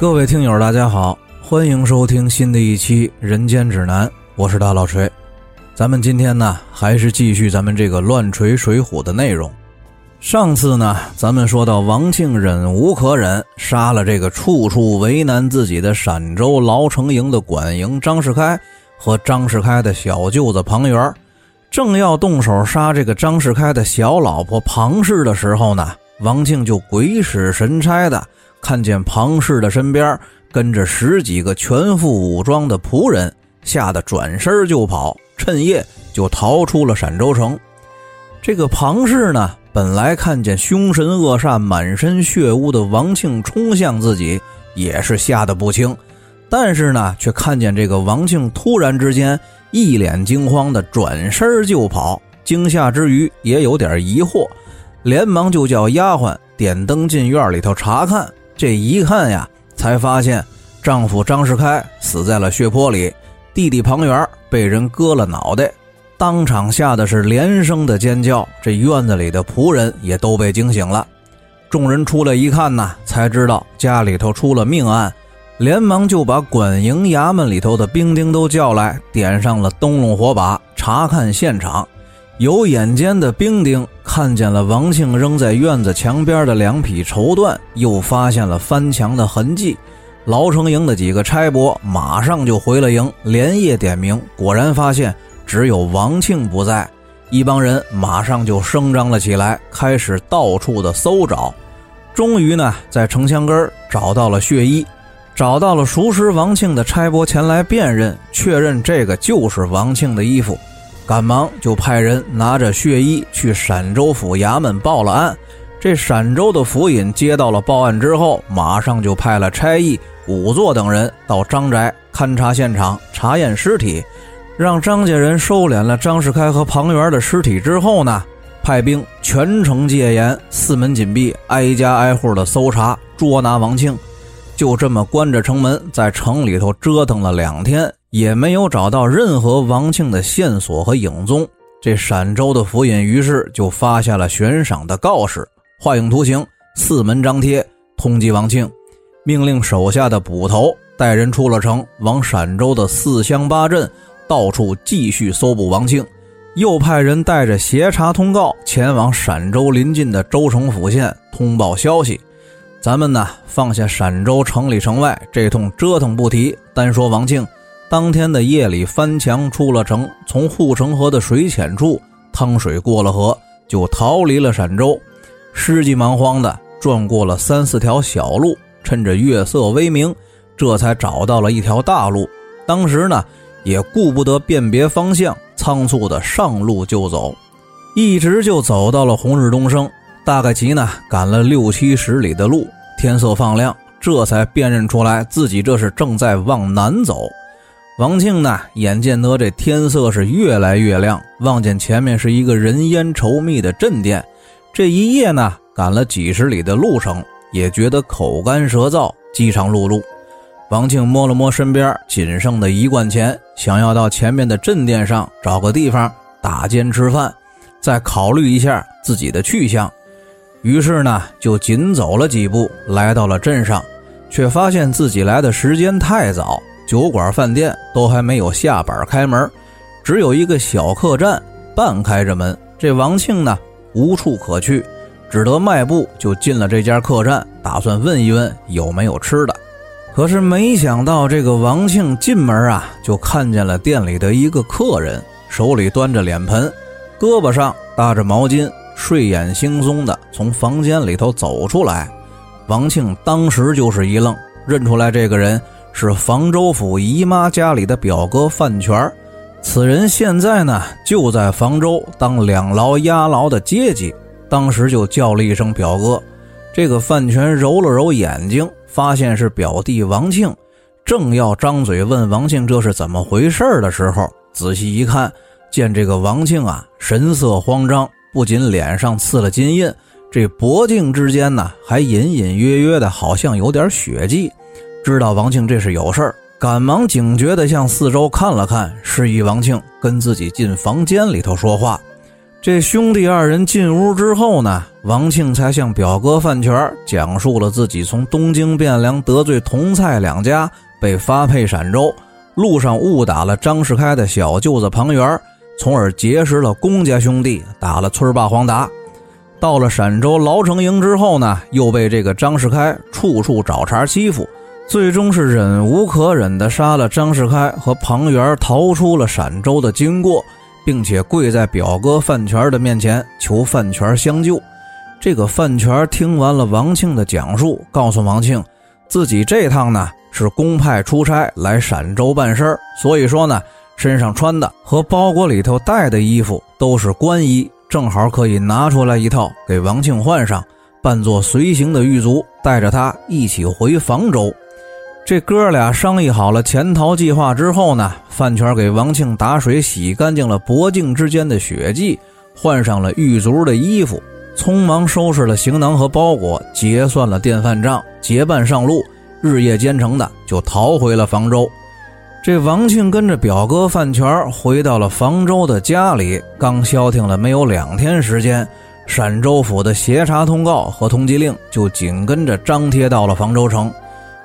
各位听友，大家好，欢迎收听新的一期《人间指南》，我是大老锤。咱们今天呢，还是继续咱们这个乱锤水浒的内容。上次呢，咱们说到王庆忍无可忍，杀了这个处处为难自己的陕州牢城营的管营张世开和张世开的小舅子庞元，正要动手杀这个张世开的小老婆庞氏的时候呢，王庆就鬼使神差的。看见庞氏的身边跟着十几个全副武装的仆人，吓得转身就跑，趁夜就逃出了陕州城。这个庞氏呢，本来看见凶神恶煞、满身血污的王庆冲向自己，也是吓得不轻。但是呢，却看见这个王庆突然之间一脸惊慌的转身就跑，惊吓之余也有点疑惑，连忙就叫丫鬟点灯进院里头查看。这一看呀，才发现丈夫张世开死在了血泊里，弟弟庞元被人割了脑袋，当场吓得是连声的尖叫。这院子里的仆人也都被惊醒了。众人出来一看呐，才知道家里头出了命案，连忙就把管营衙门里头的兵丁都叫来，点上了灯笼火把，查看现场。有眼尖的兵丁看见了王庆扔在院子墙边的两匹绸缎，又发现了翻墙的痕迹。牢城营的几个差拨马上就回了营，连夜点名，果然发现只有王庆不在。一帮人马上就声张了起来，开始到处的搜找。终于呢，在城墙根找到了血衣，找到了熟识王庆的差拨前来辨认，确认这个就是王庆的衣服。赶忙就派人拿着血衣去陕州府衙门报了案。这陕州的府尹接到了报案之后，马上就派了差役仵作等人到张宅勘察现场、查验尸体，让张家人收敛了张世开和庞元的尸体之后呢，派兵全城戒严，四门紧闭，挨家挨户的搜查捉拿王庆。就这么关着城门，在城里头折腾了两天。也没有找到任何王庆的线索和影踪，这陕州的府尹于是就发下了悬赏的告示，画影图形，四门张贴，通缉王庆，命令手下的捕头带人出了城，往陕州的四乡八镇到处继续搜捕王庆，又派人带着协查通告前往陕州临近的州城府县通报消息。咱们呢，放下陕州城里城外这通折腾不提，单说王庆。当天的夜里，翻墙出了城，从护城河的水浅处趟水过了河，就逃离了陕州。失急忙慌的转过了三四条小路，趁着月色微明，这才找到了一条大路。当时呢，也顾不得辨别方向，仓促的上路就走，一直就走到了红日东升。大概其呢，赶了六七十里的路，天色放亮，这才辨认出来自己这是正在往南走。王庆呢，眼见得这天色是越来越亮，望见前面是一个人烟稠密的镇店，这一夜呢，赶了几十里的路程，也觉得口干舌燥，饥肠辘辘。王庆摸了摸身边仅剩的一贯钱，想要到前面的镇店上找个地方打尖吃饭，再考虑一下自己的去向。于是呢，就紧走了几步，来到了镇上，却发现自己来的时间太早。酒馆、饭店都还没有下板开门，只有一个小客栈半开着门。这王庆呢，无处可去，只得迈步就进了这家客栈，打算问一问有没有吃的。可是没想到，这个王庆进门啊，就看见了店里的一个客人，手里端着脸盆，胳膊上搭着毛巾，睡眼惺忪的从房间里头走出来。王庆当时就是一愣，认出来这个人。是房州府姨妈家里的表哥范全此人现在呢就在房州当两牢押牢的阶级，当时就叫了一声表哥。这个范全揉了揉眼睛，发现是表弟王庆，正要张嘴问王庆这是怎么回事的时候，仔细一看，见这个王庆啊神色慌张，不仅脸上刺了金印，这脖颈之间呢还隐隐约约的好像有点血迹。知道王庆这是有事儿，赶忙警觉地向四周看了看，示意王庆跟自己进房间里头说话。这兄弟二人进屋之后呢，王庆才向表哥范全讲述了自己从东京汴梁得罪同蔡两家，被发配陕州，路上误打了张世开的小舅子庞元，从而结识了公家兄弟，打了村霸黄达。到了陕州牢城营之后呢，又被这个张世开处处找茬欺负，最终是忍无可忍的杀了张世开和庞元，逃出了陕州的经过。并且跪在表哥范全的面前求范全相救。这个范全听完了王庆的讲述，告诉王庆，自己这趟呢是公派出差来陕州办事儿，所以说呢，身上穿的和包裹里头带的衣服都是官衣，正好可以拿出来一套给王庆换上，扮作随行的狱卒，带着他一起回房州。这哥俩商议好了潜逃计划之后呢，范全给王庆打水洗干净了脖颈之间的血迹，换上了狱卒的衣服，匆忙收拾了行囊和包裹，结算了电饭账，结伴上路，日夜兼程的就逃回了房州。这王庆跟着表哥范全回到了房州的家里，刚消停了没有两天时间，陕州府的协查通告和通缉令就紧跟着张贴到了房州城。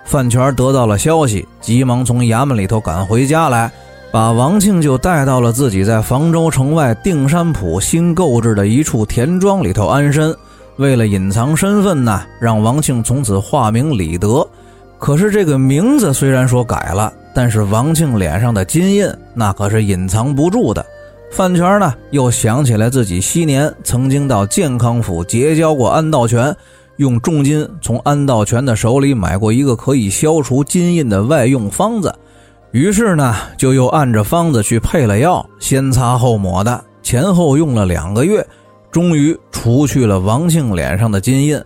范全得到了消息，急忙从衙门里头赶回家来，把王庆就带到了自己在房州城外定山浦新购置的一处田庄里头安身。为了隐藏身份呢，让王庆从此化名李德。可是这个名字虽然说改了，但是王庆脸上的金印那可是隐藏不住的。范全呢，又想起来自己昔年曾经到健康府结交过安道全。用重金从安道全的手里买过一个可以消除金印的外用方子，于是呢，就又按着方子去配了药，先擦后抹的，前后用了两个月，终于除去了王庆脸上的金印。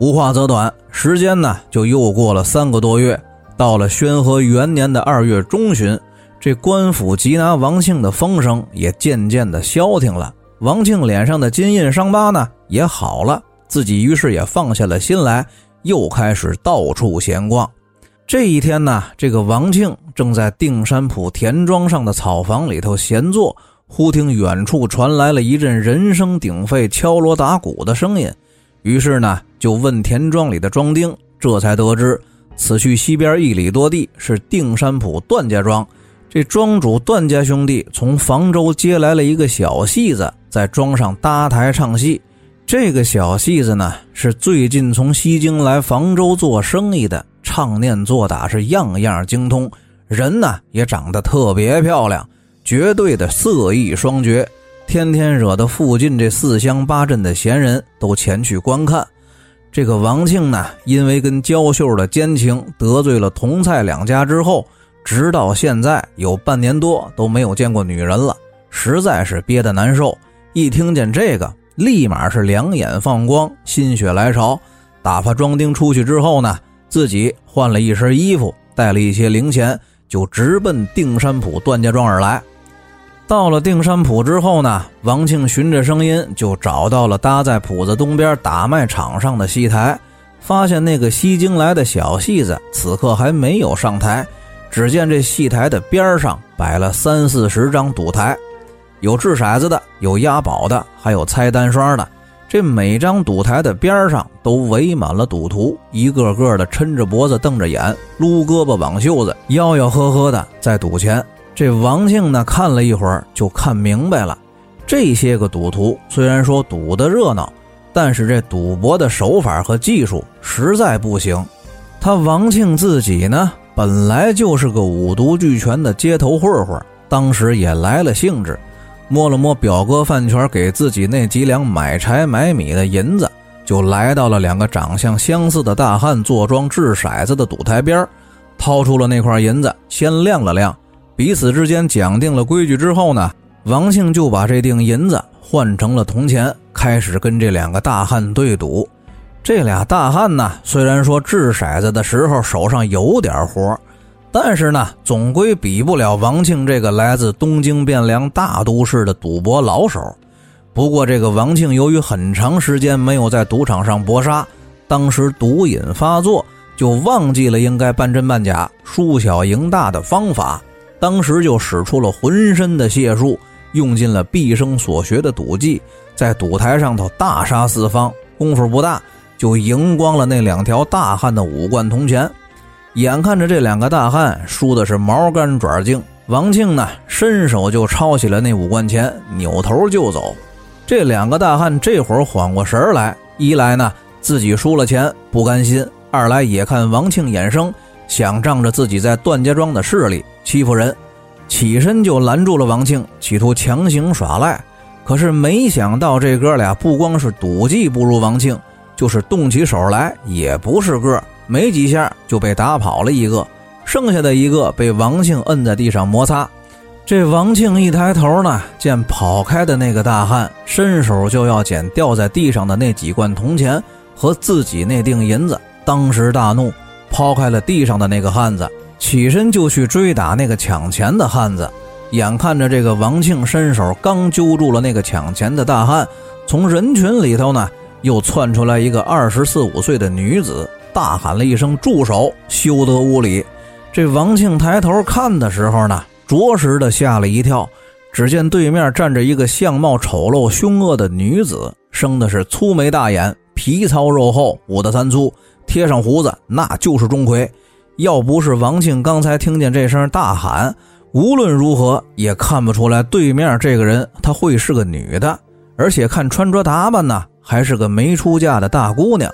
无话则短，时间呢就又过了三个多月，到了宣和元年的二月中旬，这官府缉拿王庆的风声也渐渐的消停了，王庆脸上的金印伤疤呢也好了。自己于是也放下了心来，又开始到处闲逛。这一天呢，这个王庆正在定山浦田庄上的草房里头闲坐，忽听远处传来了一阵人声鼎沸、敲锣打鼓的声音。于是呢，就问田庄里的庄丁，这才得知此去西边一里多地是定山浦段家庄。这庄主段家兄弟从房州接来了一个小戏子，在庄上搭台唱戏。这个小戏子呢，是最近从西京来房州做生意的，唱念做打是样样精通，人呢也长得特别漂亮，绝对的色艺双绝，天天惹得附近这四乡八镇的闲人都前去观看。这个王庆呢，因为跟焦秀的奸情得罪了同蔡两家之后，直到现在有半年多都没有见过女人了，实在是憋得难受。一听见这个。立马是两眼放光，心血来潮，打发庄丁出去之后呢，自己换了一身衣服，带了一些零钱，就直奔定山浦段家庄而来。到了定山浦之后呢，王庆循着声音就找到了搭在铺子东边打麦场上的戏台，发现那个西京来的小戏子此刻还没有上台，只见这戏台的边上摆了三四十张赌台。有掷骰子的，有押宝的，还有猜单双的。这每张赌台的边上都围满了赌徒，一个个的抻着脖子、瞪着眼、撸胳膊、挽袖子，吆吆喝喝的在赌钱。这王庆呢，看了一会儿就看明白了，这些个赌徒虽然说赌的热闹，但是这赌博的手法和技术实在不行。他王庆自己呢，本来就是个五毒俱全的街头混混，当时也来了兴致。摸了摸表哥范全给自己那几两买柴买米的银子，就来到了两个长相相似的大汉坐庄掷骰子的赌台边掏出了那块银子，先亮了亮，彼此之间讲定了规矩之后呢，王庆就把这锭银子换成了铜钱，开始跟这两个大汉对赌。这俩大汉呢，虽然说掷骰子的时候手上有点活。但是呢，总归比不了王庆这个来自东京汴梁大都市的赌博老手。不过，这个王庆由于很长时间没有在赌场上搏杀，当时毒瘾发作，就忘记了应该半真半假、输小赢大的方法。当时就使出了浑身的解数，用尽了毕生所学的赌技，在赌台上头大杀四方，功夫不大就赢光了那两条大汉的五贯铜钱。眼看着这两个大汉输的是毛干爪净，王庆呢伸手就抄起了那五贯钱，扭头就走。这两个大汉这会儿缓过神来，一来呢自己输了钱不甘心，二来也看王庆眼生，想仗着自己在段家庄的势力欺负人。起身就拦住了王庆，企图强行耍赖。可是没想到，这哥俩不光是赌技不如王庆，就是动起手来也不是个儿。没几下就被打跑了一个，剩下的一个被王庆摁在地上摩擦。这王庆一抬头呢，见跑开的那个大汉伸手就要捡掉在地上的那几罐铜钱和自己那锭银子，当时大怒，抛开了地上的那个汉子。起身就去追打那个抢钱的汉子，眼看着这个王庆伸手刚揪住了那个抢钱的大汉，从人群里头呢又窜出来一个二十四五岁的女子，大喊了一声“住手”，休得无礼。这王庆抬头看的时候呢，着实的吓了一跳，只见对面站着一个相貌丑陋凶恶的女子，生的是粗眉大眼，皮糙肉厚，五大三粗，贴上胡子那就是钟馗。要不是王庆刚才听见这声大喊，无论如何也看不出来对面这个人他会是个女的，而且看穿着打扮呢，还是个没出嫁的大姑娘。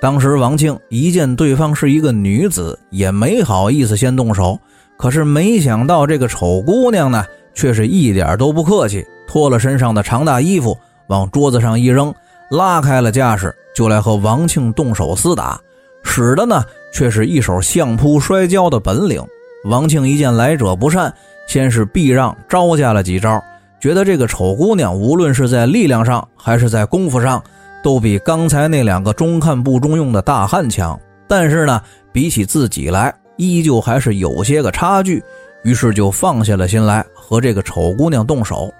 当时王庆一见对方是一个女子，也没好意思先动手。可是没想到这个丑姑娘呢，却是一点都不客气，脱了身上的长大衣服，往桌子上一扔，拉开了架势，就来和王庆动手厮打，使的呢。却是一手相扑摔跤的本领。王庆一见来者不善，先是避让招架了几招，觉得这个丑姑娘无论是在力量上还是在功夫上，都比刚才那两个中看不中用的大汉强。但是呢，比起自己来，依旧还是有些个差距。于是就放下了心来和这个丑姑娘动手。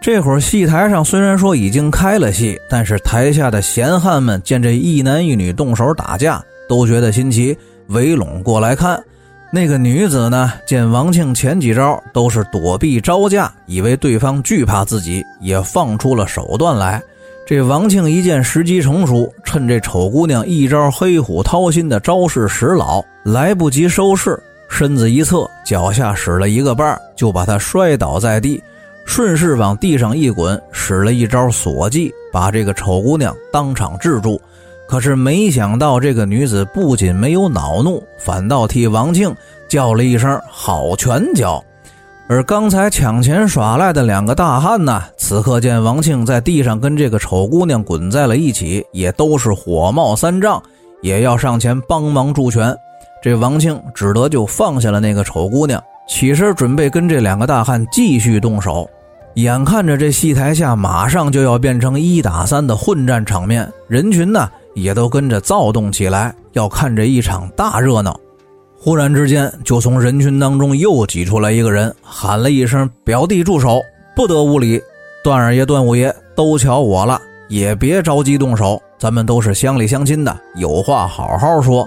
这会儿戏台上虽然说已经开了戏，但是台下的闲汉们见这一男一女动手打架。都觉得新奇，围拢过来看。那个女子呢，见王庆前几招都是躲避招架，以为对方惧怕自己，也放出了手段来。这王庆一见时机成熟，趁这丑姑娘一招黑虎掏心的招式使老，来不及收势，身子一侧，脚下使了一个绊，就把她摔倒在地，顺势往地上一滚，使了一招锁技，把这个丑姑娘当场制住。可是没想到，这个女子不仅没有恼怒，反倒替王庆叫了一声“好拳脚”。而刚才抢钱耍赖的两个大汉呢，此刻见王庆在地上跟这个丑姑娘滚在了一起，也都是火冒三丈，也要上前帮忙助拳。这王庆只得就放下了那个丑姑娘，起身准备跟这两个大汉继续动手。眼看着这戏台下马上就要变成一打三的混战场面，人群呢？也都跟着躁动起来，要看这一场大热闹。忽然之间，就从人群当中又挤出来一个人，喊了一声：“表弟住手，不得无礼！”段二爷、段五爷都瞧我了，也别着急动手，咱们都是乡里乡亲的，有话好好说。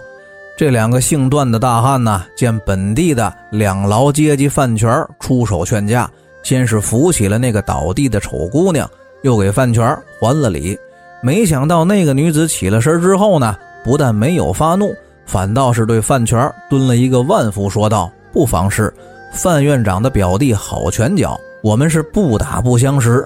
这两个姓段的大汉呢，见本地的两劳阶级饭权出手劝架，先是扶起了那个倒地的丑姑娘，又给饭权还了礼。没想到那个女子起了身之后呢，不但没有发怒，反倒是对范全蹲了一个万福，说道：“不妨事，范院长的表弟好拳脚，我们是不打不相识。”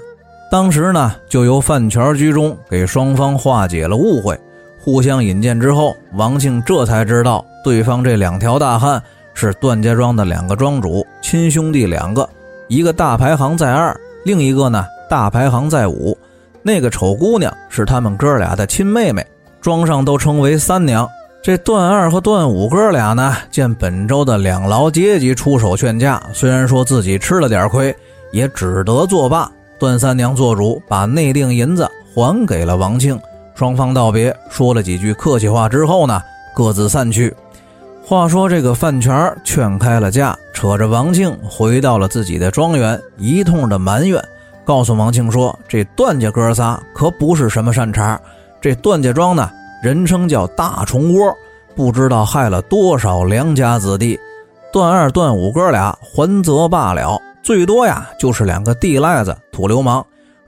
当时呢，就由范全居中给双方化解了误会，互相引荐之后，王庆这才知道对方这两条大汉是段家庄的两个庄主，亲兄弟两个，一个大排行在二，另一个呢大排行在五。那个丑姑娘是他们哥俩的亲妹妹，庄上都称为三娘。这段二和段五哥俩呢，见本州的两劳阶级出手劝架，虽然说自己吃了点亏，也只得作罢。段三娘做主，把内定银子还给了王庆。双方道别，说了几句客气话之后呢，各自散去。话说这个范全劝开了架，扯着王庆回到了自己的庄园，一通的埋怨。告诉王庆说：“这段家哥仨可不是什么善茬。这段家庄呢，人称叫大虫窝，不知道害了多少良家子弟。段二、段五哥俩还则罢了，最多呀就是两个地赖子、土流氓，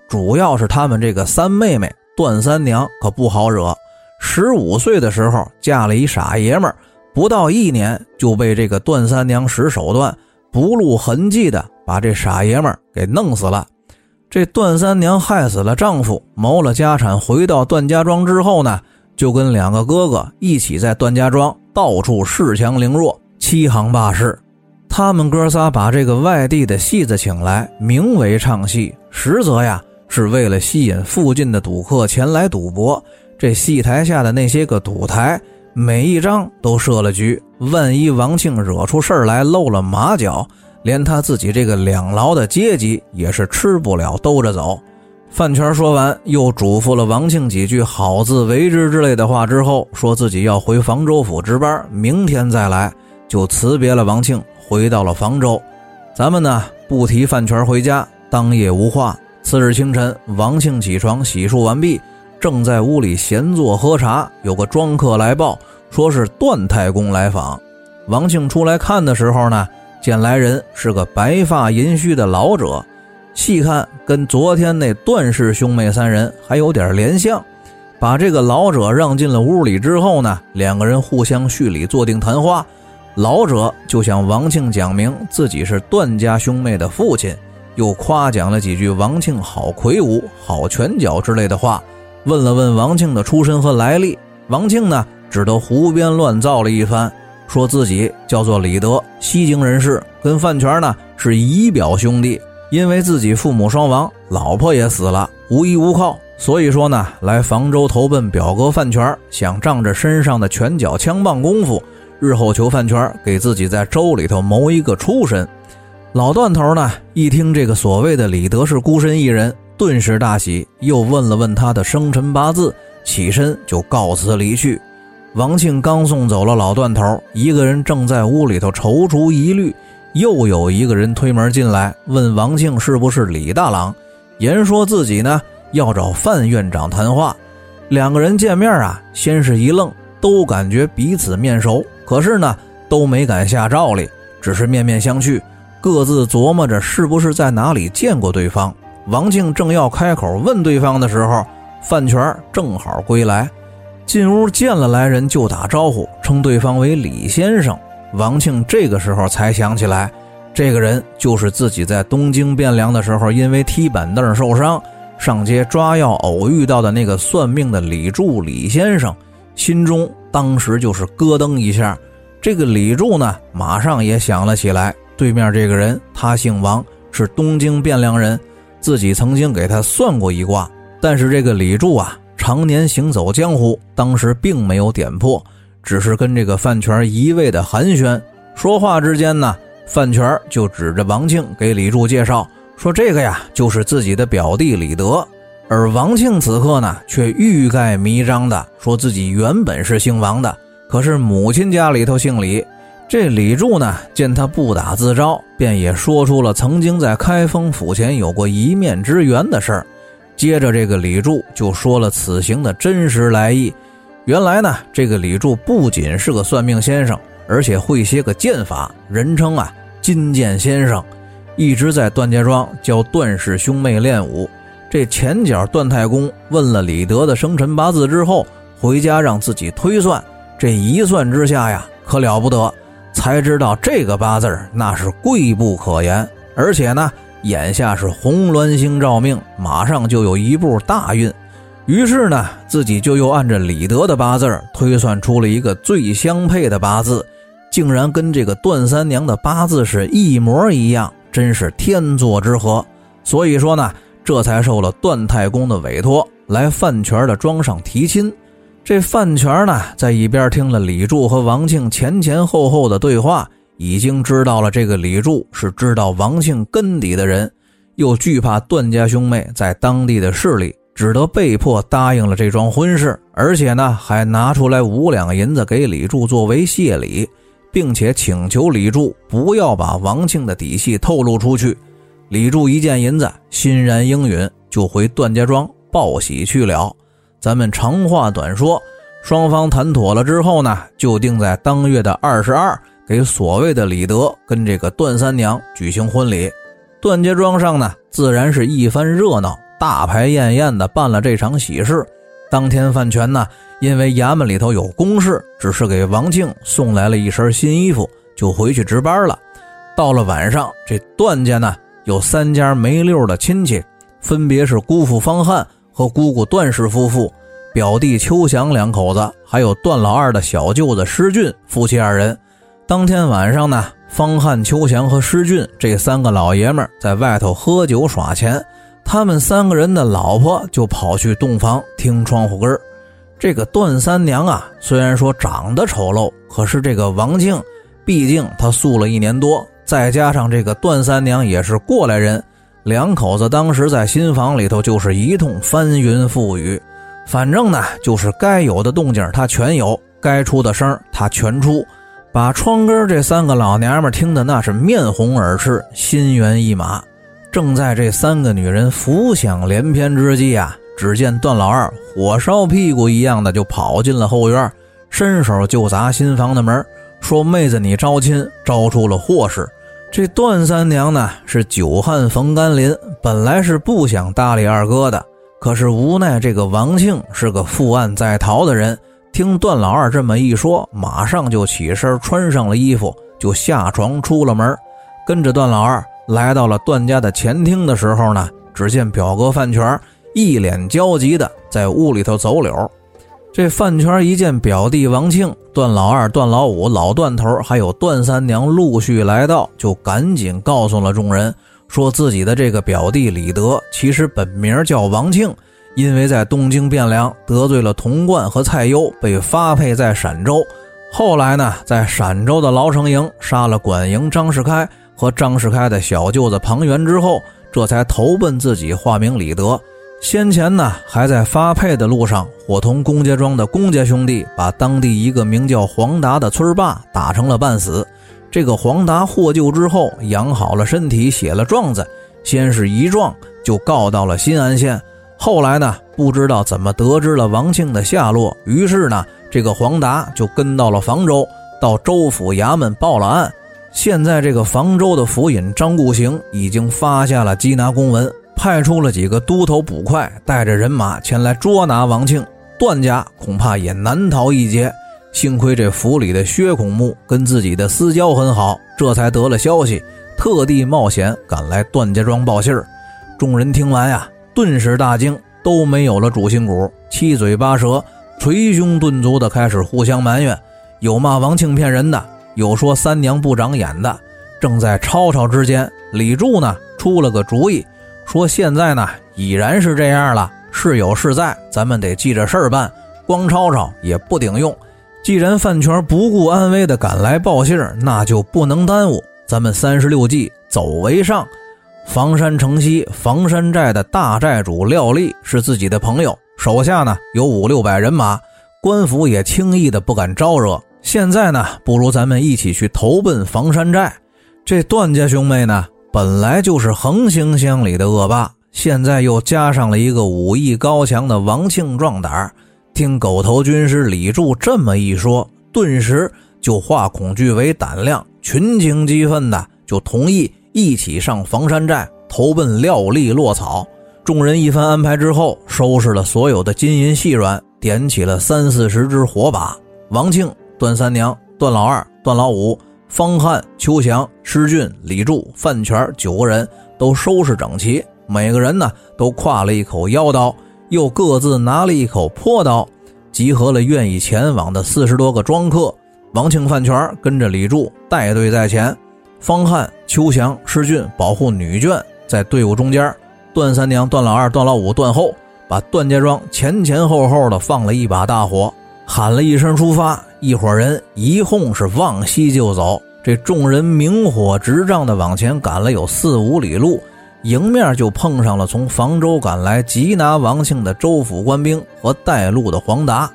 主要是他们这个三妹妹段三娘可不好惹。十五岁的时候嫁了一傻爷们儿，不到一年就被这个段三娘使手段，不露痕迹的把这傻爷们儿给弄死了。这段三娘害死了丈夫，谋了家产，回到段家庄之后呢，就跟两个哥哥一起在段家庄到处恃强凌弱，欺行霸市。他们哥仨把这个外地的戏子请来，名为唱戏，实则呀是为了吸引附近的赌客前来赌博。这戏台下的那些个赌台，每一张都设了局，万一王庆惹出事来，露了马脚，连他自己这个两牢的阶级也是吃不了兜着走。范全说完，又嘱咐了王庆几句“好自为之”之类的话之后，说自己要回房州府值班，明天再来，就辞别了王庆。回到了房州，咱们呢不提范全回家，当夜无话。次日清晨，王庆起床洗漱完毕，正在屋里闲坐喝茶，有个庄客来报，说是段太公来访。王庆出来看的时候呢，见来人是个白发银须的老者，细看跟昨天那段氏兄妹三人还有点联像。把这个老者让进了屋里之后呢，两个人互相叙礼，坐定谈话。老者就向王庆讲明自己是段家兄妹的父亲，又夸奖了几句王庆好魁梧、好拳脚之类的话，问了问王庆的出身和来历。王庆呢，只得胡编乱造了一番，说自己叫做李德，西京人士，跟范全呢是姨表兄弟，因为自己父母双亡，老婆也死了，无依无靠，所以说呢，来房州投奔表哥范全，想仗着身上的拳脚枪棒功夫。日后求饭圈，给自己在州里头谋一个出身。老段头呢，一听这个所谓的李德是孤身一人，顿时大喜，又问了问他的生辰八字，起身就告辞离去。王庆刚送走了老段头，一个人正在屋里头踌躇疑虑，又有一个人推门进来，问王庆是不是李大郎，言说自己呢要找范院长谈话。两个人见面啊，先是一愣，都感觉彼此面熟。可是呢，都没敢下照例，只是面面相觑，各自琢磨着是不是在哪里见过对方。王庆正要开口问对方的时候，范全正好归来，进屋见了来人就打招呼，称对方为李先生。王庆这个时候才想起来，这个人就是自己在东京汴梁的时候因为踢板凳受伤，上街抓药偶遇到的那个算命的李柱李先生，心中。当时就是咯噔一下，这个李柱呢，马上也想了起来。对面这个人，他姓王，是东京汴梁人，自己曾经给他算过一卦。但是这个李柱啊，常年行走江湖，当时并没有点破，只是跟这个范全一味的寒暄。说话之间呢，范全就指着王庆给李柱介绍，说这个呀，就是自己的表弟李德。而王庆此刻呢，却欲盖弥彰的说自己原本是姓王的，可是母亲家里头姓李。这李柱呢，见他不打自招，便也说出了曾经在开封府前有过一面之缘的事儿。接着，这个李柱就说了此行的真实来意。原来呢，这个李柱不仅是个算命先生，而且会些个剑法，人称啊金剑先生，一直在段家庄教段氏兄妹练武。这前脚段太公问了李德的生辰八字之后，回家让自己推算。这一算之下呀，可了不得，才知道这个八字那是贵不可言，而且呢，眼下是红鸾星照命，马上就有一步大运。于是呢，自己就又按着李德的八字推算出了一个最相配的八字，竟然跟这个段三娘的八字是一模一样，真是天作之合。所以说呢。这才受了段太公的委托，来范全的庄上提亲。这范全呢，在一边听了李柱和王庆前前后后的对话，已经知道了这个李柱是知道王庆根底的人，又惧怕段家兄妹在当地的势力，只得被迫答应了这桩婚事，而且呢，还拿出来五两银子给李柱作为谢礼，并且请求李柱不要把王庆的底细透露出去。李柱一见银子，欣然应允，就回段家庄报喜去了。咱们长话短说，双方谈妥了之后呢，就定在当月的二十二，给所谓的李德跟这个段三娘举行婚礼。段家庄上呢，自然是一番热闹，大排宴宴的办了这场喜事。当天范全呢，因为衙门里头有公事，只是给王庆送来了一身新衣服，就回去值班了。到了晚上，这段家呢有三家没溜的亲戚，分别是姑父方汉和姑姑段氏夫妇，表弟邱祥两口子，还有段老二的小舅子施俊夫妻二人。当天晚上呢。方汉、邱祥和施俊这三个老爷们在外头喝酒耍钱，他们三个人的老婆就跑去洞房听窗户根儿。这个段三娘啊，虽然说长得丑陋，可是这个王庆，毕竟他宿了一年多，再加上这个段三娘也是过来人，两口子当时在新房里头就是一通翻云覆雨，反正呢就是该有的动静他全有，该出的声他全出。把窗根这三个老娘们听得那是面红耳赤，心猿意马。正在这三个女人浮想联翩之际啊，只见段老二火烧屁股一样的就跑进了后院，伸手就砸新房的门，说：“妹子，你招亲招出了祸事。”这段三娘呢是久旱逢甘霖，本来是不想搭理二哥的，可是无奈这个王庆是个负案在逃的人。听段老二这么一说，马上就起身，穿上了衣服，就下床出了门，跟着段老二来到了段家的前厅的时候呢，只见表哥范全一脸焦急的在屋里头走柳。这范全一见表弟王庆、段老二、段老五、老段头，还有段三娘陆续来到，就赶紧告诉了众人，说自己的这个表弟李德其实本名叫王庆。因为在东京汴梁得罪了童贯和蔡攸，被发配在陕州。后来呢，在陕州的牢城营杀了管营张世开和张世开的小舅子庞元之后，这才投奔自己，化名李德。先前呢，还在发配的路上，伙同龚家庄的龚家兄弟，把当地一个名叫黄达的村霸打成了半死。这个黄达获救之后，养好了身体，写了状子，先是一状就告到了新安县。后来呢，不知道怎么得知了王庆的下落，于是呢，这个黄达就跟到了房州，到州府衙门报了案。现在这个房州的府尹张固行已经发下了缉拿公文，派出了几个都头捕快，带着人马前来捉拿王庆。段家恐怕也难逃一劫。幸亏这府里的薛孔目跟自己的私交很好，这才得了消息，特地冒险赶来段家庄报信儿。众人听完呀。顿时大惊，都没有了主心骨，七嘴八舌，捶胸顿足的开始互相埋怨，有骂王庆骗人的，有说三娘不长眼的。正在吵吵之间，李柱呢出了个主意，说现在呢已然是这样了，事有事在，咱们得记着事儿办，光吵吵也不顶用。既然范全不顾安危的赶来报信那就不能耽误，咱们三十六计，走为上。房山城西房山寨的大寨主廖立是自己的朋友，手下呢有五六百人马，官府也轻易的不敢招惹。现在呢，不如咱们一起去投奔房山寨。这段家兄妹呢，本来就是横行乡里的恶霸，现在又加上了一个武艺高强的王庆壮胆听狗头军师李柱这么一说，顿时就化恐惧为胆量，群情激愤的就同意。一起上房山寨投奔廖立落草。众人一番安排之后，收拾了所有的金银细软，点起了三四十支火把。王庆、段三娘、段老二、段老五、方汉、邱祥、施俊、李柱、范全九个人都收拾整齐，每个人呢都挎了一口腰刀，又各自拿了一口坡刀，集合了愿意前往的四十多个庄客。王庆、范全跟着李柱带队在前。方汉、邱祥、施俊保护女眷，在队伍中间，段三娘、段老二、段老五断后，把段家庄前前后后的放了一把大火，喊了一声出发，一伙人一哄是往西就走。这众人明火执仗的往前赶了有四五里路，迎面就碰上了从房州赶来缉拿王庆的州府官兵和带路的黄达。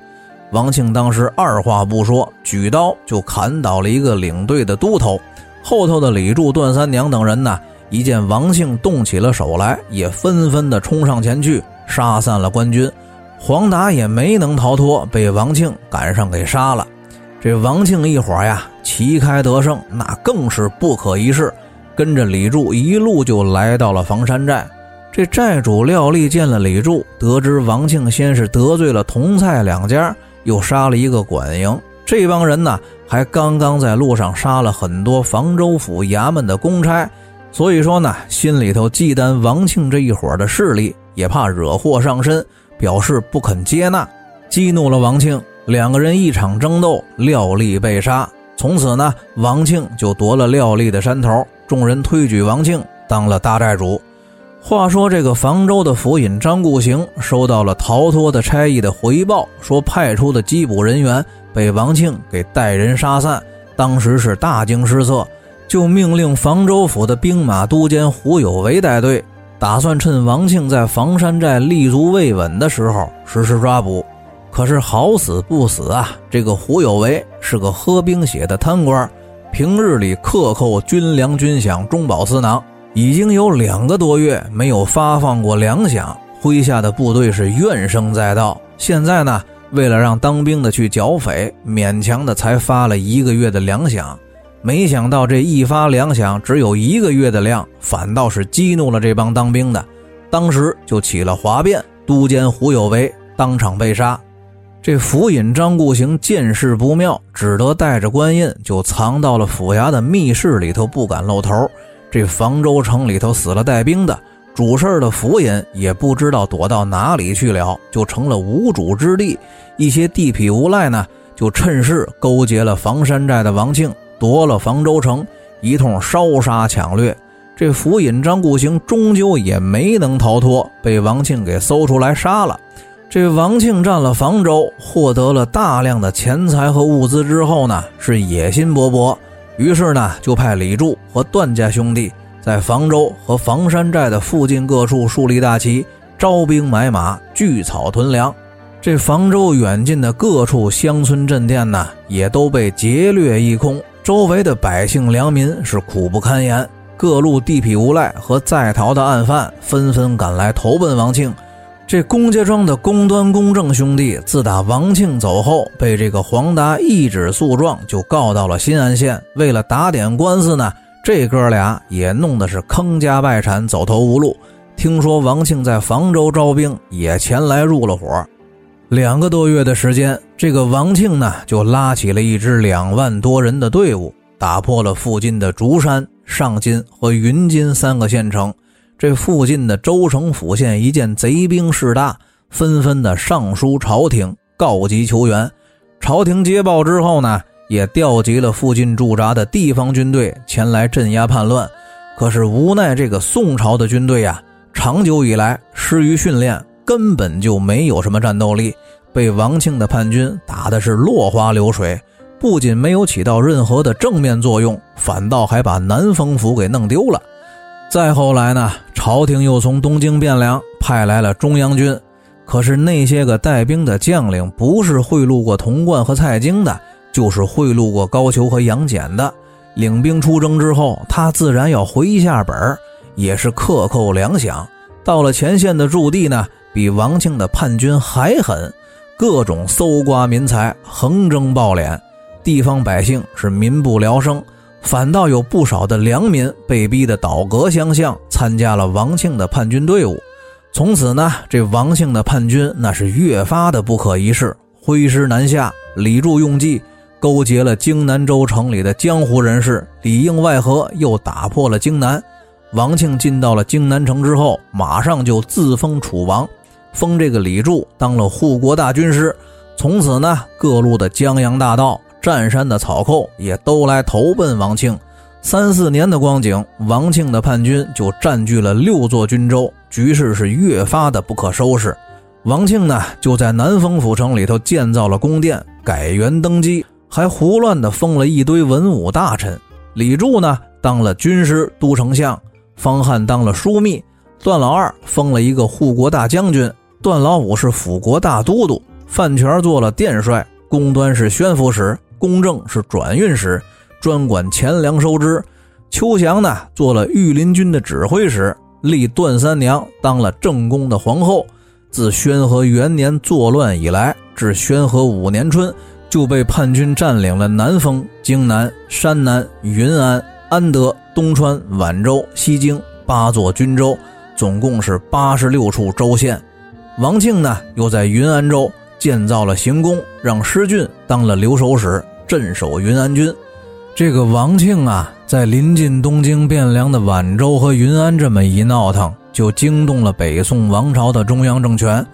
王庆当时二话不说，举刀就砍倒了一个领队的都头。后头的李柱、段三娘等人呢，一见王庆动起了手来，也纷纷的冲上前去，杀散了官军。黄达也没能逃脱，被王庆赶上给杀了。这王庆一伙呀，旗开得胜，那更是不可一世。跟着李柱一路就来到了房山寨。这寨主廖立见了李柱，得知王庆先是得罪了同蔡两家，又杀了一个管营，这帮人呢还刚刚在路上杀了很多房州府衙门的公差，所以说呢，心里头忌惮王庆这一伙的势力，也怕惹祸上身，表示不肯接纳，激怒了王庆，两个人一场争斗，廖立被杀。从此呢，王庆就夺了廖立的山头，众人推举王庆当了大寨主。话说这个房州的府尹张固行收到了逃脱的差役的回报，说派出的缉捕人员被王庆给带人杀散，当时是大惊失色，就命令房州府的兵马都监胡有为带队，打算趁王庆在房山寨立足未稳的时候实施抓捕。可是好死不死啊，这个胡有为是个喝兵血的贪官，平日里克扣军粮军饷、中饱私囊。已经有两个多月没有发放过粮饷，麾下的部队是怨声载道。现在呢，为了让当兵的去剿匪，勉强的才发了一个月的粮饷。没想到这一发粮饷只有一个月的量，反倒是激怒了这帮当兵的，当时就起了哗变，都监胡有为当场被杀。这府尹张固行见势不妙，只得带着官印就藏到了府衙的密室里头，不敢露头。这房州城里头死了带兵的主事的府尹也不知道躲到哪里去了，就成了无主之地。一些地痞无赖呢，就趁势勾结了房山寨的王庆，夺了房州城，一通烧杀抢掠。这府尹张固行终究也没能逃脱，被王庆给搜出来杀了。这王庆占了房州，获得了大量的钱财和物资之后呢，是野心勃勃。于是呢，就派李柱和段家兄弟在房州和房山寨的附近各处树立大旗，招兵买马，聚草屯粮。这房州远近的各处乡村镇店呢，也都被劫掠一空。周围的百姓良民是苦不堪言，各路地痞无赖和在逃的案犯纷纷赶来投奔王庆。这龚家庄的龚端、公正兄弟，自打王庆走后，被这个黄达一纸诉状就告到了新安县。为了打点官司呢，这哥俩也弄得是坑家败产，走投无路。听说王庆在房州招兵，也前来入了伙。两个多月的时间，这个王庆呢，就拉起了一支两万多人的队伍，打破了附近的竹山、上金和云金三个县城。这附近的州城府县一见贼兵势大，纷纷的上书朝廷告急求援。朝廷接报之后呢，也调集了附近驻扎的地方军队前来镇压叛乱。可是无奈这个宋朝的军队呀，长久以来失于训练，根本就没有什么战斗力，被王庆的叛军打的是落花流水。不仅没有起到任何的正面作用，反倒还把南丰府给弄丢了。再后来呢，朝廷又从东京汴梁派来了中央军，可是那些个带兵的将领不是贿赂过童贯和蔡京的，就是贿赂过高俅和杨戬的。领兵出征之后，他自然要回一下本也是克扣粮饷。到了前线的驻地呢，比王庆的叛军还狠，各种搜刮民财，横征暴敛，地方百姓是民不聊生。反倒有不少的良民被逼得倒戈相向，参加了王庆的叛军队伍。从此呢，这王庆的叛军那是越发的不可一世，挥师南下。李柱用计勾结了荆南州城里的江湖人士，里应外合，又打破了荆南。王庆进到了荆南城之后，马上就自封楚王，封这个李柱当了护国大军师。从此呢，各路的江洋大盗。占山的草寇也都来投奔王庆，三四年的光景，王庆的叛军就占据了六座军州，局势是越发的不可收拾。王庆呢，就在南丰府城里头建造了宫殿，改元登基，还胡乱的封了一堆文武大臣。李柱呢，当了军师、都丞相；方汉当了枢密；段老二封了一个护国大将军；段老五是辅国大都督；范全做了殿帅；公端是宣抚使。公正是转运使，专管钱粮收支。邱祥呢，做了御林军的指挥使，立段三娘当了正宫的皇后。自宣和元年作乱以来，至宣和五年春，就被叛军占领了南丰、荆南、山南、云安、安德、东川、宛州、西京八座军州，总共是八十六处州县。王庆呢，又在云安州建造了行宫，让施俊当了留守使，镇守云安军。这个王庆啊，在临近东京汴梁的宛州和云安这么一闹腾，就惊动了北宋王朝的中央政权。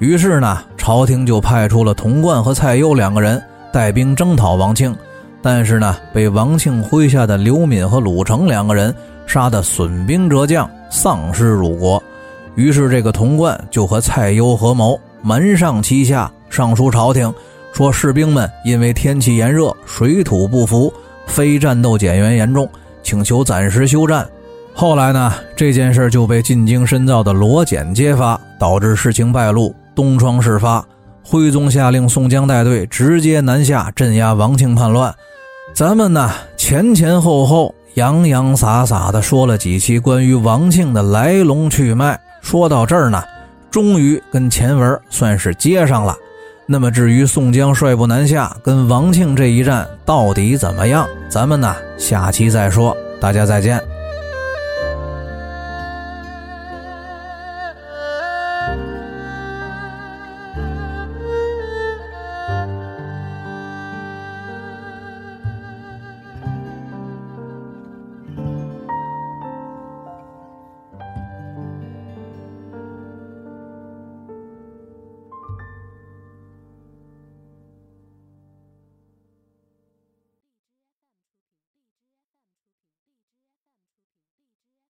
于是呢，朝廷就派出了童贯和蔡攸两个人带兵征讨王庆，但是呢，被王庆麾下的刘敏和鲁成两个人杀得损兵折将，丧尸辱国。于是这个童贯就和蔡攸合谋，瞒上欺下，上书朝廷，说士兵们因为天气炎热，水土不服。非战斗减员严重，请求暂时休战。后来呢，这件事就被进京深造的罗简揭发，导致事情败露，东窗事发。徽宗下令宋江带队直接南下镇压王庆叛乱。咱们呢前前后后洋洋洒洒的说了几期关于王庆的来龙去脉，说到这儿呢，终于跟前文算是接上了。那么，至于宋江率部南下跟王庆这一战到底怎么样，咱们呢下期再说。大家再见。